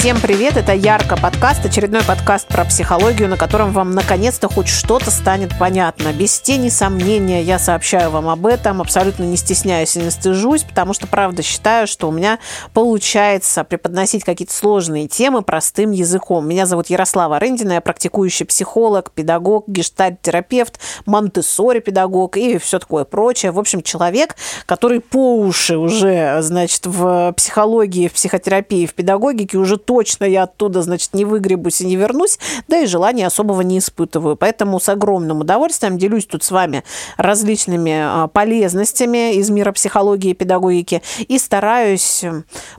Всем привет, это Ярко подкаст, очередной подкаст про психологию, на котором вам наконец-то хоть что-то станет понятно. Без тени сомнения я сообщаю вам об этом, абсолютно не стесняюсь и не стыжусь, потому что правда считаю, что у меня получается преподносить какие-то сложные темы простым языком. Меня зовут Ярослава Рындина, я практикующий психолог, педагог, гештальт-терапевт, монте педагог и все такое прочее. В общем, человек, который по уши уже, значит, в психологии, в психотерапии, в педагогике уже точно я оттуда, значит, не выгребусь и не вернусь, да и желания особого не испытываю. Поэтому с огромным удовольствием делюсь тут с вами различными а, полезностями из мира психологии и педагогики и стараюсь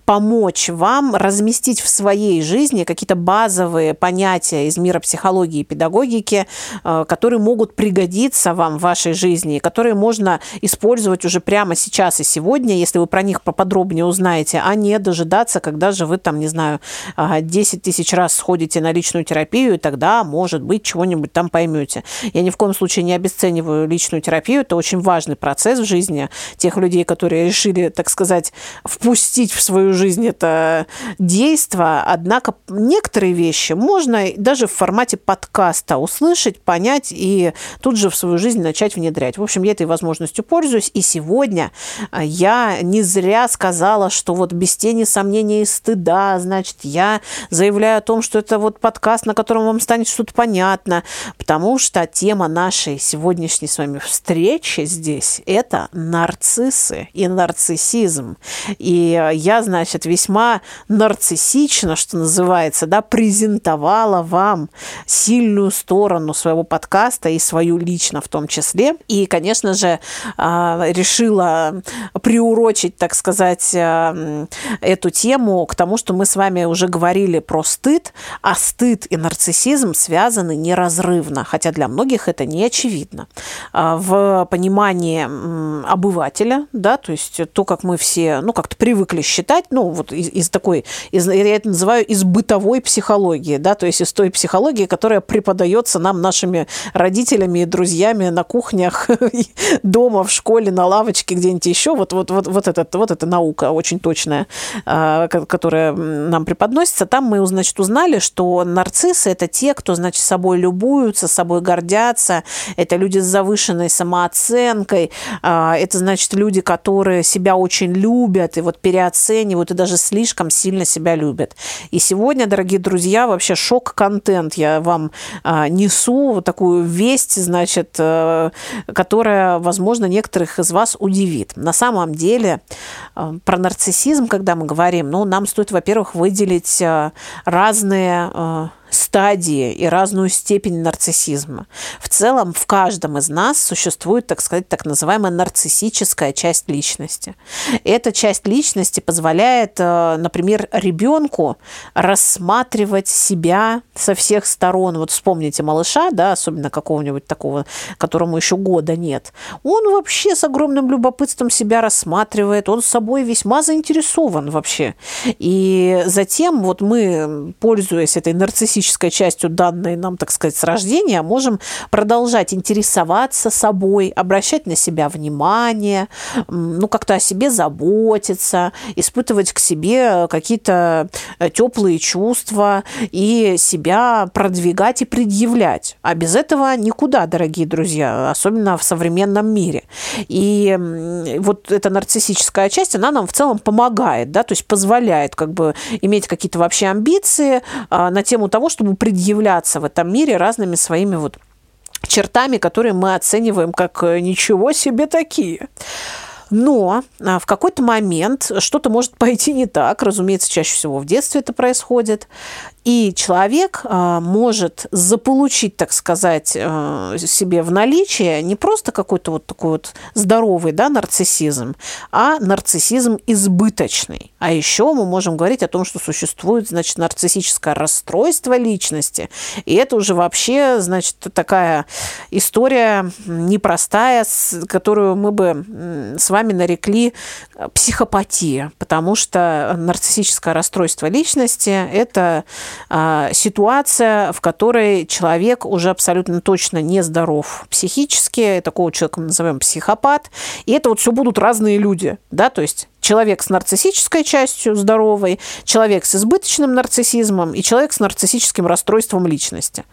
помочь вам разместить в своей жизни какие-то базовые понятия из мира психологии и педагогики, а, которые могут пригодиться вам в вашей жизни, которые можно использовать уже прямо сейчас и сегодня, если вы про них поподробнее узнаете, а не дожидаться, когда же вы там, не знаю, 10 тысяч раз сходите на личную терапию, и тогда, может быть, чего-нибудь там поймете. Я ни в коем случае не обесцениваю личную терапию. Это очень важный процесс в жизни тех людей, которые решили, так сказать, впустить в свою жизнь это действо. Однако некоторые вещи можно даже в формате подкаста услышать, понять и тут же в свою жизнь начать внедрять. В общем, я этой возможностью пользуюсь. И сегодня я не зря сказала, что вот без тени сомнения и стыда, значит, я заявляю о том, что это вот подкаст, на котором вам станет что-то понятно, потому что тема нашей сегодняшней с вами встречи здесь – это нарциссы и нарциссизм. И я, значит, весьма нарциссично, что называется, да, презентовала вам сильную сторону своего подкаста и свою лично в том числе. И, конечно же, а, решила приурочить, так сказать, а, эту тему к тому, что мы с вами уже говорили про стыд, а стыд и нарциссизм связаны неразрывно, хотя для многих это не очевидно. А, в понимании обывателя, да, то есть то, как мы все, ну, как-то привыкли считать, ну, вот из, из такой, из, я это называю из бытовой психологии, да, то есть из той психологии, которая преподается нам нашими родителями и друзьями на кухнях, дома, в школе, на лавочке, где-нибудь еще, вот, вот, вот, вот, это, вот эта наука очень точная, а, которая нам преподается преподносится, там мы, значит, узнали, что нарциссы – это те, кто, значит, собой любуются, собой гордятся, это люди с завышенной самооценкой, а, это, значит, люди, которые себя очень любят и вот переоценивают, и даже слишком сильно себя любят. И сегодня, дорогие друзья, вообще шок-контент я вам а, несу, вот такую весть, значит, э, которая, возможно, некоторых из вас удивит. На самом деле про нарциссизм, когда мы говорим, ну, нам стоит, во-первых, выделить э, разные э, стадии и разную степень нарциссизма. В целом в каждом из нас существует, так сказать, так называемая нарциссическая часть личности. Эта часть личности позволяет, э, например, ребенку рассматривать себя со всех сторон. Вот вспомните малыша, да, особенно какого-нибудь такого, которому еще года нет. Он вообще с огромным любопытством себя рассматривает, он с собой весьма заинтересован вообще. И затем вот мы, пользуясь этой нарциссической генетической частью данной нам, так сказать, с рождения, можем продолжать интересоваться собой, обращать на себя внимание, ну, как-то о себе заботиться, испытывать к себе какие-то э, теплые чувства и себя продвигать и предъявлять. А без этого никуда, дорогие друзья, особенно в современном мире. И вот эта нарциссическая часть, она нам в целом помогает, да, то есть позволяет как бы иметь какие-то вообще амбиции а, на тему того, чтобы предъявляться в этом мире разными своими вот чертами, которые мы оцениваем как э, ничего себе такие. Но а, в какой-то момент что-то может пойти не так. Разумеется, чаще всего в детстве это происходит. И человек а, может заполучить, так сказать, а, себе в наличие не просто какой-то вот такой вот здоровый да, нарциссизм, а нарциссизм избыточный. А еще мы можем говорить о том, что существует, значит, нарциссическое расстройство личности. И это уже вообще, значит, такая история непростая, которую мы бы с вами нарекли психопатия, потому что нарциссическое расстройство личности – это а, ситуация, в которой человек уже абсолютно точно нездоров психически, такого человека мы назовем психопат, и это вот все будут разные люди, да, то есть человек с нарциссической частью здоровой, человек с избыточным нарциссизмом и человек с нарциссическим расстройством личности.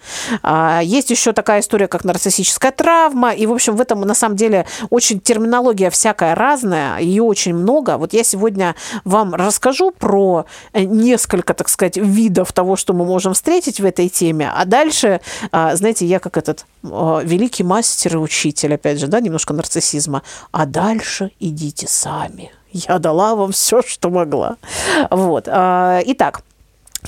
А, есть еще такая история, как нарциссическая травма, и, в общем, в этом, на самом деле, очень терминология всякая разная, ее очень много. Вот я сегодня вам расскажу про несколько, так сказать, видов того, что мы можем встретить в этой теме, а дальше, а, знаете, я как этот великий мастер и учитель, опять же, да, немножко нарциссизма, а дальше идите сами. Я дала вам все, что могла. Вот. А, итак,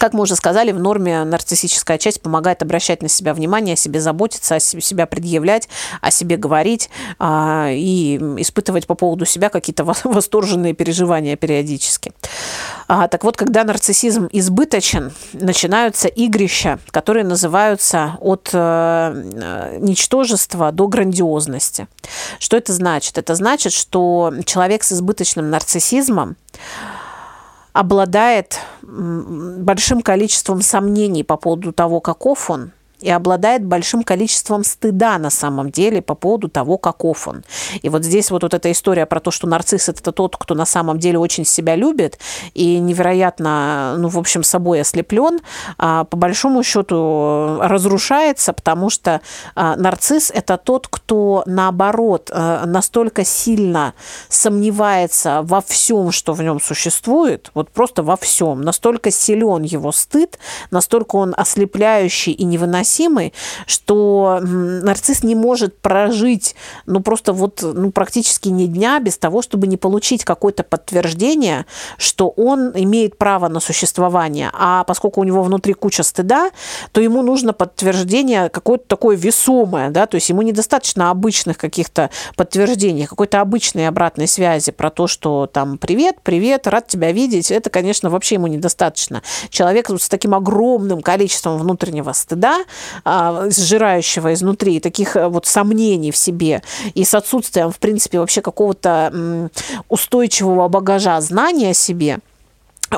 как мы уже сказали, в норме нарциссическая часть помогает обращать на себя внимание, о себе заботиться, о себе, себя предъявлять, о себе говорить а, и испытывать по поводу себя какие-то восторженные переживания периодически. А, так вот, когда нарциссизм избыточен, начинаются игрища, которые называются от э, ничтожества до грандиозности. Что это значит? Это значит, что человек с избыточным нарциссизмом обладает большим количеством сомнений по поводу того, каков он, и обладает большим количеством стыда на самом деле по поводу того, каков он. И вот здесь вот, вот эта история про то, что нарцисс – это тот, кто на самом деле очень себя любит и невероятно, ну, в общем, собой ослеплен, а, по большому счету разрушается, потому что а, нарцисс – это тот, кто, наоборот, а, настолько сильно сомневается во всем, что в нем существует, вот просто во всем, настолько силен его стыд, настолько он ослепляющий и невыносимый, невыносимый, что нарцисс не может прожить, ну, просто вот, ну, практически ни дня без того, чтобы не получить какое-то подтверждение, что он имеет право на существование. А поскольку у него внутри куча стыда, то ему нужно подтверждение какое-то такое весомое, да, то есть ему недостаточно обычных каких-то подтверждений, какой-то обычной обратной связи про то, что там привет, привет, рад тебя видеть, это, конечно, вообще ему недостаточно. Человек с таким огромным количеством внутреннего стыда, сжирающего изнутри, таких э, вот сомнений в себе и с отсутствием, в принципе, вообще какого-то устойчивого багажа знания о себе –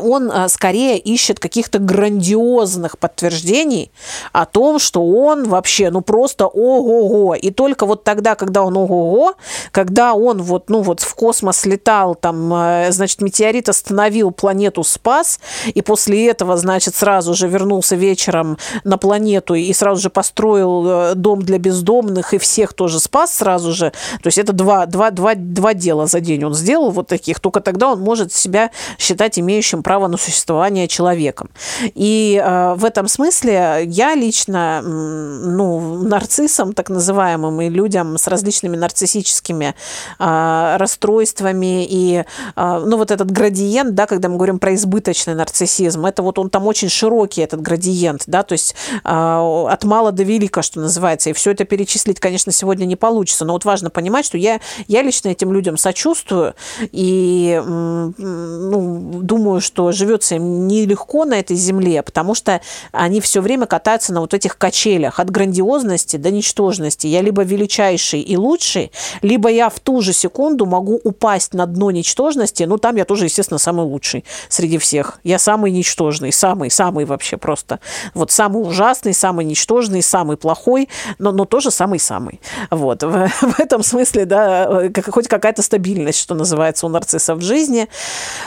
он э, скорее ищет каких-то грандиозных подтверждений о том, что он вообще, ну просто ого-го. И только вот тогда, когда он ого-го, когда он вот, ну вот в космос летал, там, э, значит, метеорит остановил планету, спас, и после этого, значит, сразу же вернулся вечером на планету и сразу же построил э, дом для бездомных и всех тоже спас сразу же. То есть это два, два, два, два дела за день он сделал вот таких. Только тогда он может себя считать имеющим право на существование человеком. И э, в этом смысле я лично, ну, нарциссам, так называемым, и людям с различными нарциссическими э, расстройствами, и, э, ну, вот этот градиент, да, когда мы говорим про избыточный нарциссизм, это вот он там очень широкий, этот градиент, да, то есть э, от мала до велика, что называется, и все это перечислить, конечно, сегодня не получится, но вот важно понимать, что я, я лично этим людям сочувствую, и, ну, думаю, что что живется им нелегко на этой земле, потому что они все время катаются на вот этих качелях от грандиозности до ничтожности. Я либо величайший и лучший, либо я в ту же секунду могу упасть на дно ничтожности, ну там я тоже, естественно, самый лучший среди всех. Я самый ничтожный, самый, самый вообще просто. Вот самый ужасный, самый ничтожный, самый плохой, но, но тоже самый-самый. Вот. В, в этом смысле, да, хоть какая-то стабильность, что называется, у нарциссов в жизни.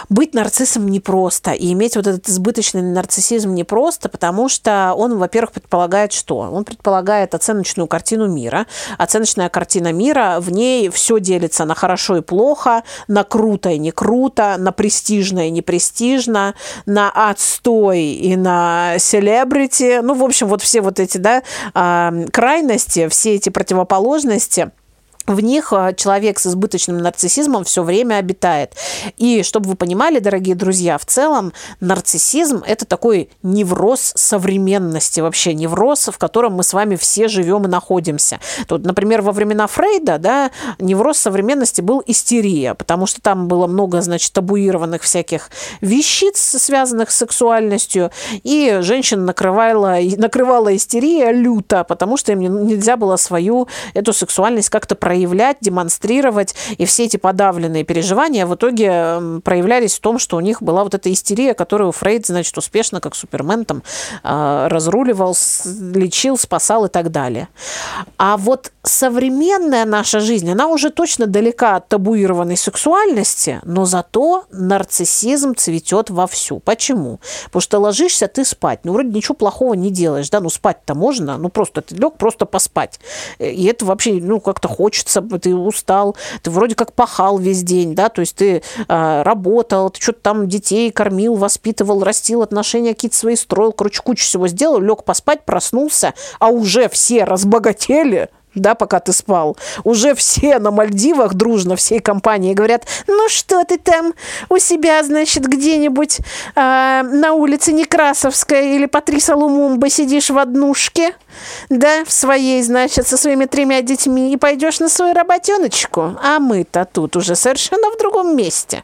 Быть нарциссом не просто просто. И иметь вот этот избыточный нарциссизм не просто, потому что он, во-первых, предполагает что? Он предполагает оценочную картину мира. Оценочная картина мира, в ней все делится на хорошо и плохо, на круто и не круто, на престижно и не престижно, на отстой и на селебрити. Ну, в общем, вот все вот эти, да, а, крайности, все эти противоположности – в них а, человек с избыточным нарциссизмом все время обитает. И чтобы вы понимали, дорогие друзья, в целом нарциссизм – это такой невроз современности, вообще невроз, в котором мы с вами все живем и находимся. Тут, например, во времена Фрейда да, невроз современности был истерия, потому что там было много, значит, табуированных всяких вещиц, связанных с сексуальностью, и женщин накрывала, накрывала истерия люто, потому что им нельзя было свою эту сексуальность как-то проявить проявлять, демонстрировать, и все эти подавленные переживания в итоге проявлялись в том, что у них была вот эта истерия, которую Фрейд, значит, успешно, как Супермен, там, а, разруливал, лечил, спасал и так далее. А вот современная наша жизнь, она уже точно далека от табуированной сексуальности, но зато нарциссизм цветет вовсю. Почему? Потому что ложишься ты спать, ну, вроде ничего плохого не делаешь, да, ну, спать-то можно, ну, просто ты лег просто поспать. И это вообще, ну, как-то хочется, ты устал, ты вроде как пахал весь день, да, то есть ты э, работал, ты что-то там детей кормил, воспитывал, растил, отношения какие-то свои строил, короче, кучу всего сделал, лег поспать, проснулся, а уже все разбогатели, да, пока ты спал, уже все на Мальдивах дружно всей компанией говорят, ну что ты там у себя, значит, где-нибудь э, на улице Некрасовская или Патриса Лумумба сидишь в однушке, да, в своей, значит, со своими тремя детьми и пойдешь на свою работеночку, а мы-то тут уже совершенно в другом месте.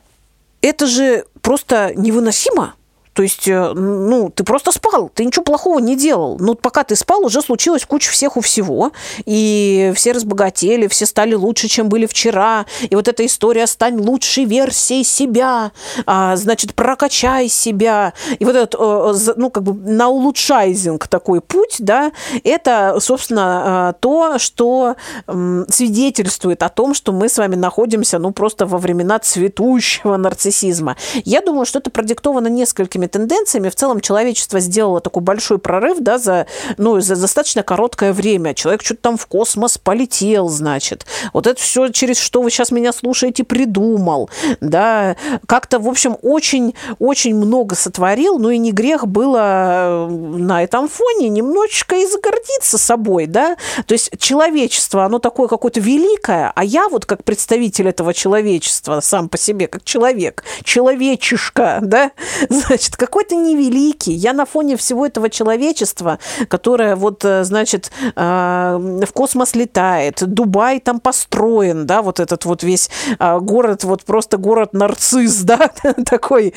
Это же просто невыносимо. То есть, э, ну, ты просто спал, ты ничего плохого не делал. Но пока ты спал, уже случилась куча всех у всего. И все разбогатели, все стали лучше, чем были вчера. И вот эта история «стань лучшей версией себя», а, значит, «прокачай себя». И вот этот, э, ну, как бы на улучшайзинг такой путь, да, это, собственно, э, то, что свидетельствует о том, что мы с вами находимся, ну, просто во времена цветущего нарциссизма. Я думаю, что это продиктовано несколькими этими тенденциями в целом человечество сделало такой большой прорыв да, за, ну, за достаточно короткое время. Человек что-то там в космос полетел, значит. Вот это все, через что вы сейчас меня слушаете, придумал. Да, как-то, в общем, очень-очень много сотворил, ну и не грех было э, на этом фоне немножечко и загордиться собой, да. То есть человечество, оно такое какое-то великое, а я вот как представитель этого человечества сам по себе, как человек, человечишка, да, значит, значит, какой то невеликий. Я на фоне всего этого человечества, которое вот, э, значит, э, в космос летает, Дубай там построен, да, вот этот вот весь э, город, вот просто город-нарцисс, да, такой,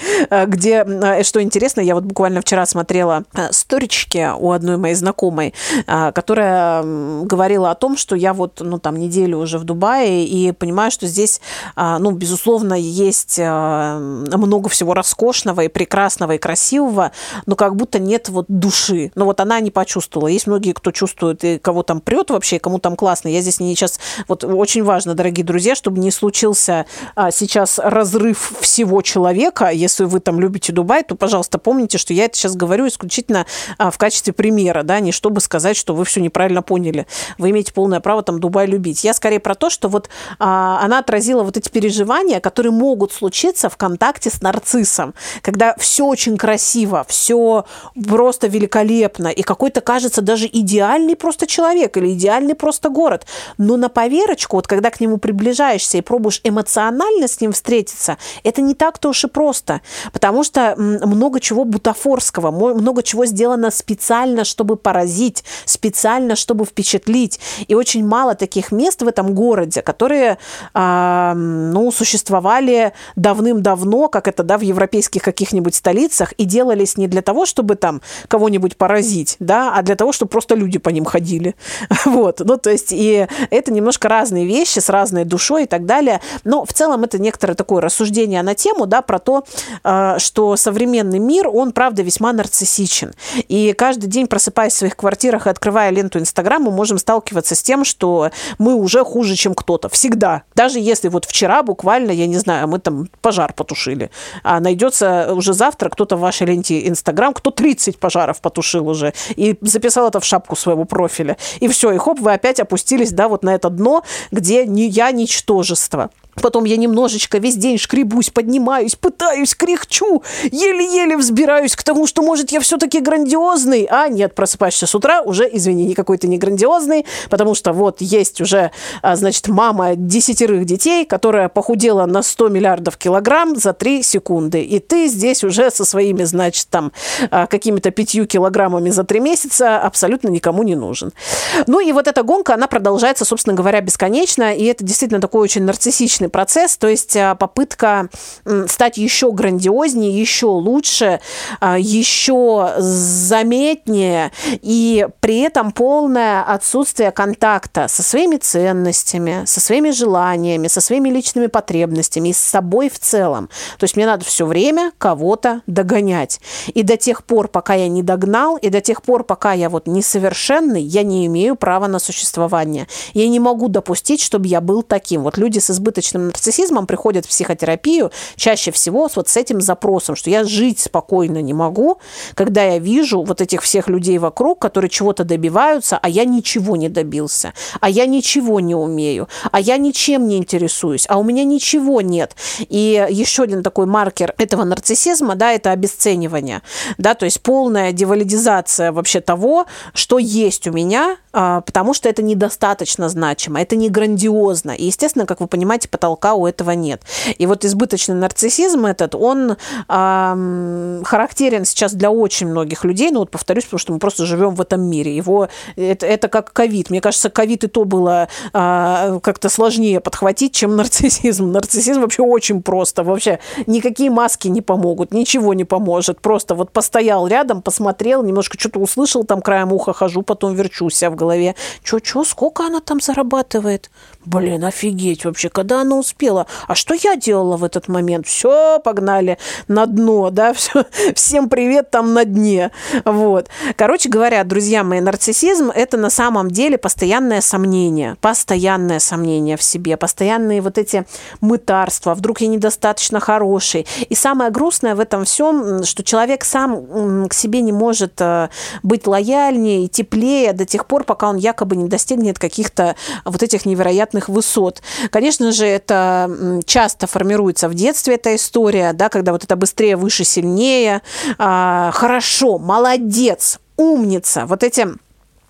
где, что интересно, я вот буквально вчера смотрела сторички у одной моей знакомой, которая говорила о том, что я вот, ну, там, неделю уже в Дубае, и понимаю, что здесь, ну, безусловно, есть много всего роскошного и прекрасного, прекрасного и красивого, но как будто нет вот души. Но вот она не почувствовала. Есть многие, кто чувствует, и кого там прет вообще, и кому там классно. Я здесь не сейчас... Вот очень важно, дорогие друзья, чтобы не случился а, сейчас разрыв всего человека. Если вы там любите Дубай, то, пожалуйста, помните, что я это сейчас говорю исключительно а, в качестве примера, да, не чтобы сказать, что вы все неправильно поняли. Вы имеете полное право там Дубай любить. Я скорее про то, что вот а, она отразила вот эти переживания, которые могут случиться в контакте с нарциссом, когда все очень красиво, все просто великолепно, и какой-то, кажется, даже идеальный просто человек или идеальный просто город. Но на поверочку, вот когда к нему приближаешься и пробуешь эмоционально с ним встретиться, это не так-то уж и просто, потому что много чего бутафорского, много чего сделано специально, чтобы поразить, специально, чтобы впечатлить. И очень мало таких мест в этом городе, которые, э, ну, существовали давным-давно, как это, да, в европейских каких-нибудь столицах, столицах и делались не для того, чтобы там кого-нибудь поразить, да, а для того, чтобы просто люди по ним ходили. Вот, ну, то есть, и это немножко разные вещи с разной душой и так далее. Но в целом это некоторое такое рассуждение на тему, да, про то, э, что современный мир, он, правда, весьма нарциссичен. И каждый день, просыпаясь в своих квартирах и открывая ленту Инстаграма, мы можем сталкиваться с тем, что мы уже хуже, чем кто-то. Всегда. Даже если вот вчера буквально, я не знаю, мы там пожар потушили, а найдется уже завтра кто-то в вашей ленте Инстаграм, кто 30 пожаров потушил уже, и записал это в шапку своего профиля. И все, и хоп, вы опять опустились, да, вот на это дно, где не я ничтожество. Потом я немножечко весь день шкребусь, поднимаюсь, пытаюсь, кряхчу, еле-еле взбираюсь к тому, что, может, я все-таки грандиозный. А нет, просыпаешься с утра, уже, извини, никакой ты не грандиозный, потому что вот есть уже, а, значит, мама десятерых детей, которая похудела на 100 миллиардов килограмм за 3 секунды. И ты здесь уже со своими, значит, там, а, какими-то пятью килограммами за 3 месяца абсолютно никому не нужен. Ну и вот эта гонка, она продолжается, собственно говоря, бесконечно, и это действительно такой очень нарциссичный избыточный процесс, то есть а, попытка стать еще грандиознее, еще лучше, а, еще заметнее, и при этом полное отсутствие контакта со своими ценностями, со своими желаниями, со своими личными потребностями и с собой в целом. То есть мне надо все время кого-то догонять. И до тех пор, пока я не догнал, и до тех пор, пока я вот несовершенный, я не имею права на существование. Я не могу допустить, чтобы я был таким. Вот люди с избыточным нарциссизмом приходят в психотерапию чаще всего вот с этим запросом, что я жить спокойно не могу, когда я вижу вот этих всех людей вокруг, которые чего-то добиваются, а я ничего не добился, а я ничего не умею, а я ничем не интересуюсь, а у меня ничего нет. И еще один такой маркер этого нарциссизма, да, это обесценивание, да, то есть полная девалидизация вообще того, что есть у меня, а, потому что это недостаточно значимо, это не грандиозно. И, естественно, как вы понимаете, потолка у этого нет. И вот избыточный нарциссизм этот, он э, характерен сейчас для очень многих людей, ну вот повторюсь, потому что мы просто живем в этом мире. Его, это, это как ковид. Мне кажется, ковид и то было э, как-то сложнее подхватить, чем нарциссизм. Нарциссизм вообще очень просто. Вообще никакие маски не помогут, ничего не поможет. Просто вот постоял рядом, посмотрел, немножко что-то услышал, там краем уха хожу, потом верчусь в голове. Чё-чё, сколько она там зарабатывает? Блин, офигеть вообще, когда она успела? А что я делала в этот момент? Все, погнали на дно, да, все, всем привет там на дне. Вот. Короче говоря, друзья мои, нарциссизм – это на самом деле постоянное сомнение, постоянное сомнение в себе, постоянные вот эти мытарства, вдруг я недостаточно хороший. И самое грустное в этом всем, что человек сам к себе не может э, быть лояльнее и теплее до тех пор, пока он якобы не достигнет каких-то вот этих невероятных высот. Конечно же, это часто формируется в детстве, эта история, да, когда вот это быстрее, выше, сильнее, а, хорошо, молодец, умница. Вот эти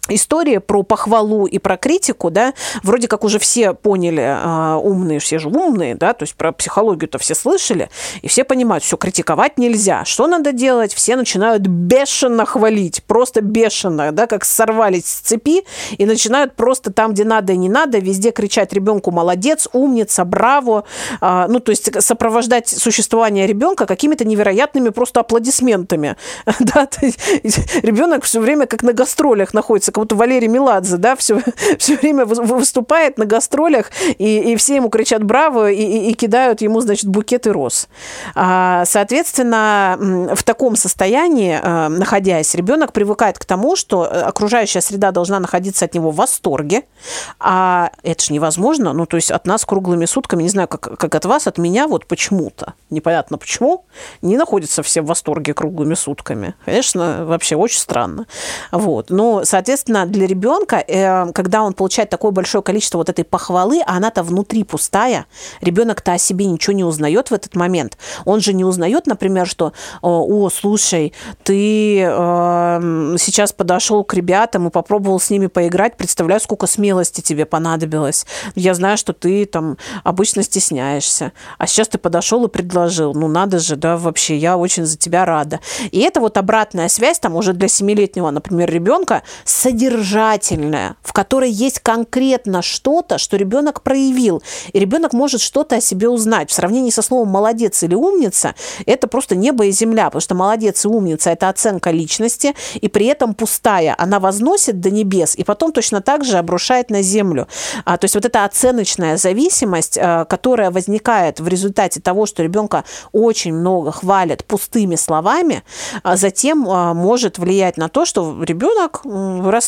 история про похвалу и про критику, да, вроде как уже все поняли, э, умные, все же умные, да, то есть про психологию-то все слышали, и все понимают, все, критиковать нельзя. Что надо делать? Все начинают бешено хвалить, просто бешено, да, как сорвались с цепи, и начинают просто там, где надо и не надо, везде кричать ребенку «молодец», «умница», «браво», э, ну, то есть сопровождать существование ребенка какими-то невероятными просто аплодисментами, да, ребенок все время как на гастролях находится, как будто Валерий Меладзе, да, все, все время выступает на гастролях, и, и все ему кричат «браво» и, и, и кидают ему, значит, букеты роз. А, соответственно, в таком состоянии, а, находясь, ребенок привыкает к тому, что э, окружающая среда должна находиться от него в восторге, а это же невозможно, ну, то есть от нас круглыми сутками, не знаю, как, как от вас, от меня, вот почему-то, непонятно почему, не находятся все в восторге круглыми сутками. Конечно, вообще очень странно. Вот. Но, соответственно, Соответственно, для ребенка, э, когда он получает такое большое количество вот этой похвалы, а она-то внутри пустая, ребенок-то о себе ничего не узнает в этот момент. Он же не узнает, например, что, о, слушай, ты э, сейчас подошел к ребятам и попробовал с ними поиграть, представляю, сколько смелости тебе понадобилось. Я знаю, что ты там обычно стесняешься, а сейчас ты подошел и предложил. Ну, надо же, да, вообще, я очень за тебя рада. И это вот обратная связь, там уже для семилетнего, например, ребенка с содержательная, в которой есть конкретно что-то, что ребенок проявил. И ребенок может что-то о себе узнать. В сравнении со словом «молодец» или «умница» это просто небо и земля, потому что «молодец» и «умница» – это оценка личности, и при этом пустая. Она возносит до небес, и потом точно так же обрушает на землю. А, то есть вот эта оценочная зависимость, а, которая возникает в результате того, что ребенка очень много хвалят пустыми словами, а затем а, может влиять на то, что ребенок вырастает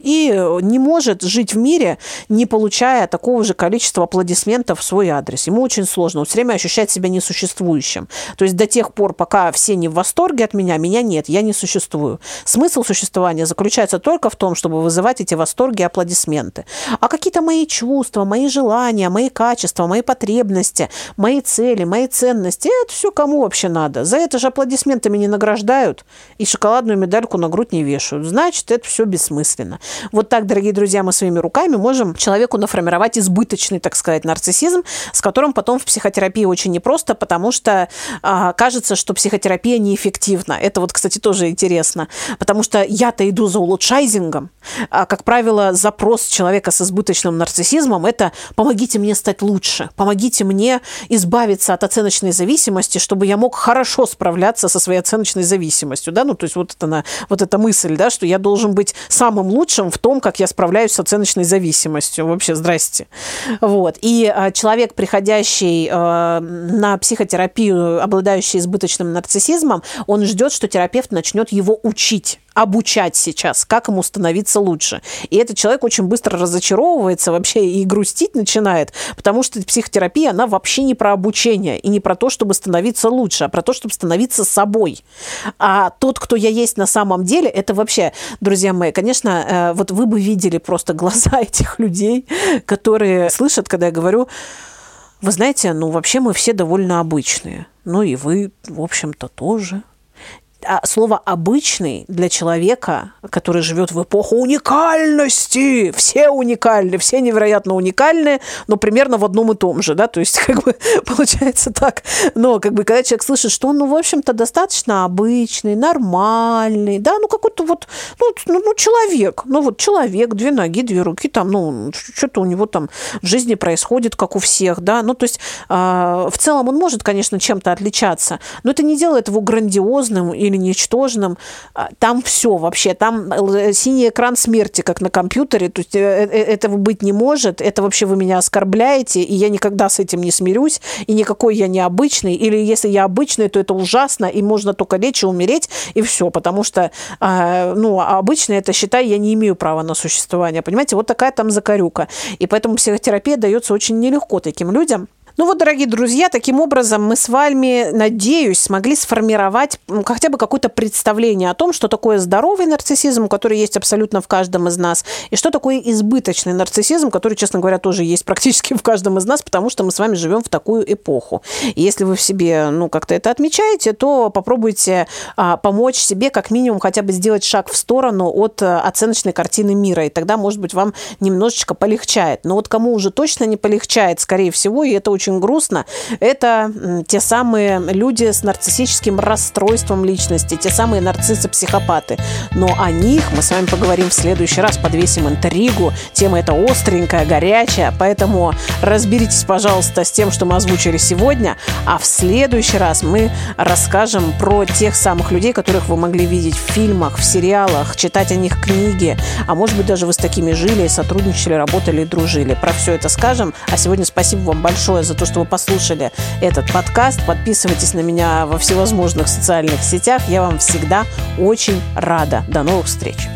и не может жить в мире, не получая такого же количества аплодисментов в свой адрес. Ему очень сложно. Он все время ощущает себя несуществующим. То есть до тех пор, пока все не в восторге от меня, меня нет, я не существую. Смысл существования заключается только в том, чтобы вызывать эти восторги и аплодисменты. А какие-то мои чувства, мои желания, мои качества, мои потребности, мои цели, мои ценности, это все кому вообще надо? За это же аплодисментами не награждают и шоколадную медальку на грудь не вешают. Значит, это все бессмысленно бессмысленно. Вот так, дорогие друзья, мы своими руками можем человеку наформировать избыточный, так сказать, нарциссизм, с которым потом в психотерапии очень непросто, потому что а, кажется, что психотерапия неэффективна. Это вот, кстати, тоже интересно, потому что я-то иду за улучшайзингом. А, как правило, запрос человека с избыточным нарциссизмом – это «помогите мне стать лучше, помогите мне избавиться от оценочной зависимости, чтобы я мог хорошо справляться со своей оценочной зависимостью». Да? Ну, то есть вот, это, вот эта мысль, да, что я должен быть самым лучшим в том, как я справляюсь с оценочной зависимостью. Вообще, здрасте. Вот. И а, человек, приходящий а, на психотерапию, обладающий избыточным нарциссизмом, он ждет, что терапевт начнет его учить обучать сейчас, как ему становиться лучше. И этот человек очень быстро разочаровывается вообще и грустить начинает, потому что психотерапия, она вообще не про обучение и не про то, чтобы становиться лучше, а про то, чтобы становиться собой. А тот, кто я есть на самом деле, это вообще, друзья мои, конечно, э, вот вы бы видели просто глаза этих людей, которые слышат, когда я говорю, вы знаете, ну вообще мы все довольно обычные. Ну и вы, в общем-то, тоже. А слово «обычный» для человека, который живет в эпоху уникальности, все уникальны, все невероятно уникальны, но примерно в одном и том же, да, то есть как бы получается так. Но как бы когда человек слышит, что он, ну, в общем-то, достаточно обычный, нормальный, да, ну, какой-то вот, ну, ну, ну человек, ну, вот человек, две ноги, две руки, там, ну, что-то у него там в жизни происходит, как у всех, да, ну, то есть э, в целом он может, конечно, чем-то отличаться, но это не делает его грандиозным и или ничтожным. А, там все вообще. Там э, синий экран смерти, как на компьютере. То есть э, э, этого быть не может. Это вообще вы меня оскорбляете, и я никогда с этим не смирюсь. И никакой я не обычный. Или если я обычный, то это ужасно, и можно только лечь и умереть, и все. Потому что, а, ну, обычно это, считай, я не имею права на существование. Понимаете, вот такая там закорюка. И поэтому психотерапия дается очень нелегко таким людям. Ну вот, дорогие друзья, таким образом мы с вами, надеюсь, смогли сформировать хотя бы какое-то представление о том, что такое здоровый нарциссизм, который есть абсолютно в каждом из нас, и что такое избыточный нарциссизм, который, честно говоря, тоже есть практически в каждом из нас, потому что мы с вами живем в такую эпоху. И если вы в себе, ну, как-то это отмечаете, то попробуйте а, помочь себе как минимум хотя бы сделать шаг в сторону от а, оценочной картины мира, и тогда, может быть, вам немножечко полегчает. Но вот кому уже точно не полегчает, скорее всего, и это очень очень грустно, это те самые люди с нарциссическим расстройством личности, те самые нарциссы-психопаты. Но о них мы с вами поговорим в следующий раз, подвесим интригу. Тема эта остренькая, горячая, поэтому разберитесь, пожалуйста, с тем, что мы озвучили сегодня, а в следующий раз мы расскажем про тех самых людей, которых вы могли видеть в фильмах, в сериалах, читать о них книги, а может быть даже вы с такими жили, сотрудничали, работали и дружили. Про все это скажем. А сегодня спасибо вам большое за то, что вы послушали этот подкаст. Подписывайтесь на меня во всевозможных социальных сетях. Я вам всегда очень рада. До новых встреч!